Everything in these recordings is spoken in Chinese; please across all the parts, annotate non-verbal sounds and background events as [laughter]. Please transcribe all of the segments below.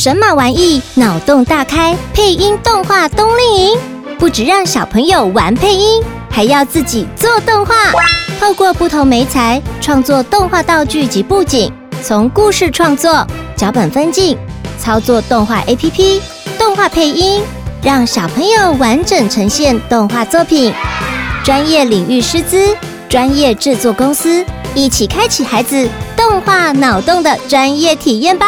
神马玩意脑洞大开配音动画冬令营，不止让小朋友玩配音，还要自己做动画。透过不同媒材创作动画道具及布景，从故事创作、脚本分镜、操作动画 APP、动画配音，让小朋友完整呈现动画作品。专业领域师资、专业制作公司，一起开启孩子动画脑洞的专业体验吧！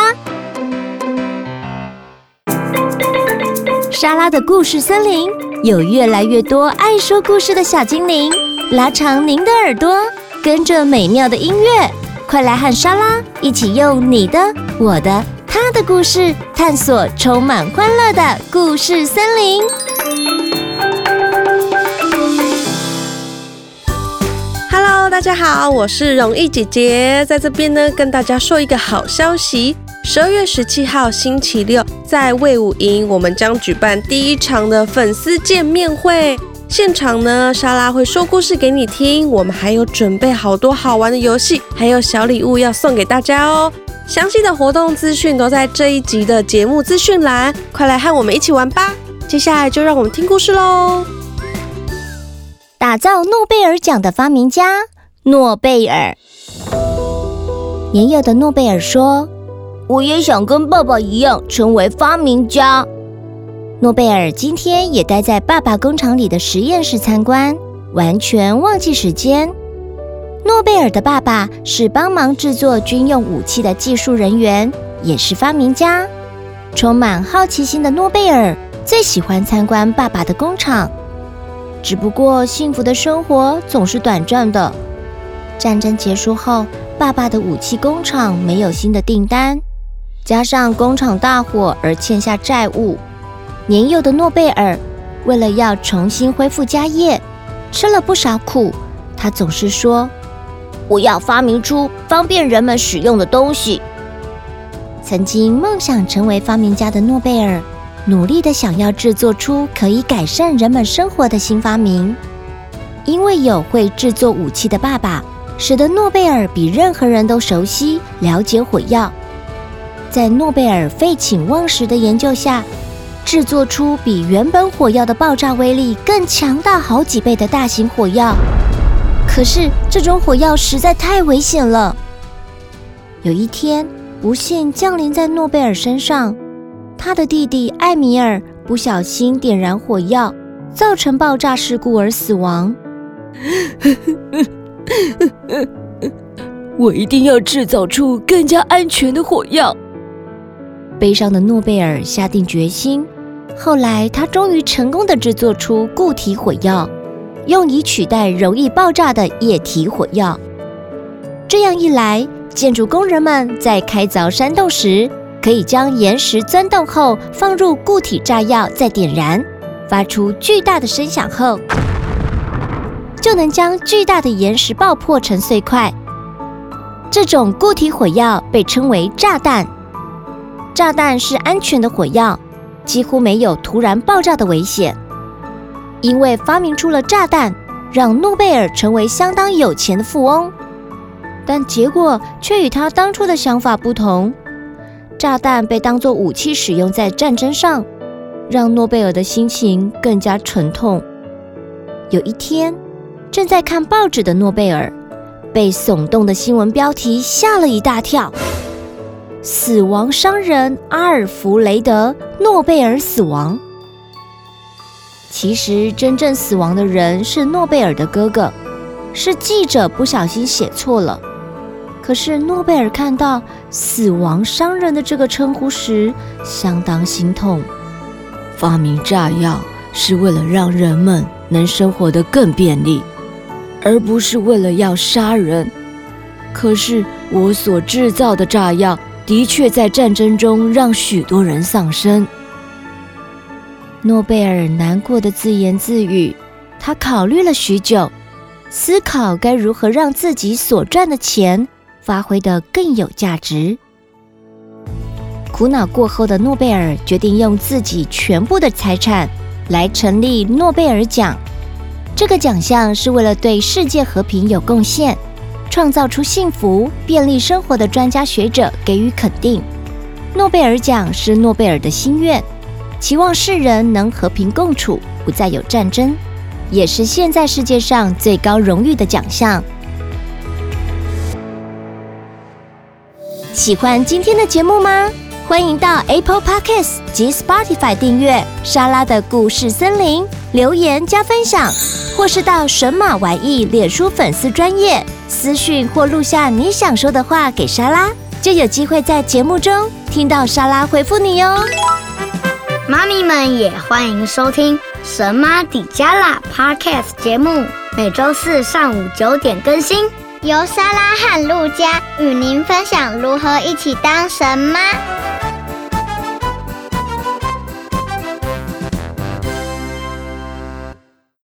莎拉的故事森林有越来越多爱说故事的小精灵，拉长您的耳朵，跟着美妙的音乐，快来和莎拉一起用你的、我的、他的故事，探索充满欢乐的故事森林。大家好，我是容易姐姐，在这边呢跟大家说一个好消息。十二月十七号星期六，在魏武营，我们将举办第一场的粉丝见面会。现场呢，莎拉会说故事给你听，我们还有准备好多好玩的游戏，还有小礼物要送给大家哦。详细的活动资讯都在这一集的节目资讯栏，快来和我们一起玩吧。接下来就让我们听故事喽。打造诺贝尔奖的发明家。诺贝尔。年幼的诺贝尔说：“我也想跟爸爸一样成为发明家。”诺贝尔今天也待在爸爸工厂里的实验室参观，完全忘记时间。诺贝尔的爸爸是帮忙制作军用武器的技术人员，也是发明家。充满好奇心的诺贝尔最喜欢参观爸爸的工厂。只不过，幸福的生活总是短暂的。战争结束后，爸爸的武器工厂没有新的订单，加上工厂大火而欠下债务。年幼的诺贝尔为了要重新恢复家业，吃了不少苦。他总是说：“我要发明出方便人们使用的东西。”曾经梦想成为发明家的诺贝尔，努力的想要制作出可以改善人们生活的新发明。因为有会制作武器的爸爸。使得诺贝尔比任何人都熟悉、了解火药，在诺贝尔废寝忘食的研究下，制作出比原本火药的爆炸威力更强大好几倍的大型火药。可是这种火药实在太危险了。有一天，不幸降临在诺贝尔身上，他的弟弟艾米尔不小心点燃火药，造成爆炸事故而死亡。[laughs] [laughs] 我一定要制造出更加安全的火药。悲伤的诺贝尔下定决心。后来，他终于成功地制作出固体火药，用以取代容易爆炸的液体火药。这样一来，建筑工人们在开凿山洞时，可以将岩石钻洞后放入固体炸药，再点燃，发出巨大的声响后。就能将巨大的岩石爆破成碎块。这种固体火药被称为炸弹。炸弹是安全的火药，几乎没有突然爆炸的危险。因为发明出了炸弹，让诺贝尔成为相当有钱的富翁。但结果却与他当初的想法不同。炸弹被当作武器使用在战争上，让诺贝尔的心情更加沉痛。有一天，正在看报纸的诺贝尔，被耸动的新闻标题吓了一大跳：“死亡商人阿尔弗雷德·诺贝尔死亡。”其实，真正死亡的人是诺贝尔的哥哥，是记者不小心写错了。可是，诺贝尔看到“死亡商人”的这个称呼时，相当心痛。发明炸药是为了让人们能生活得更便利。而不是为了要杀人。可是我所制造的炸药的确在战争中让许多人丧生。诺贝尔难过的自言自语，他考虑了许久，思考该如何让自己所赚的钱发挥得更有价值。苦恼过后的诺贝尔决定用自己全部的财产来成立诺贝尔奖。这个奖项是为了对世界和平有贡献、创造出幸福、便利生活的专家学者给予肯定。诺贝尔奖是诺贝尔的心愿，期望世人能和平共处，不再有战争，也是现在世界上最高荣誉的奖项。喜欢今天的节目吗？欢迎到 Apple Podcasts 及 Spotify 订阅莎拉的故事森林，留言加分享，或是到神马玩意脸书粉丝专页私讯或录下你想说的话给莎拉，就有机会在节目中听到莎拉回复你哟。妈咪们也欢迎收听神妈底加拉 Podcast 节目，每周四上午九点更新。由莎拉和路加与您分享如何一起当神妈。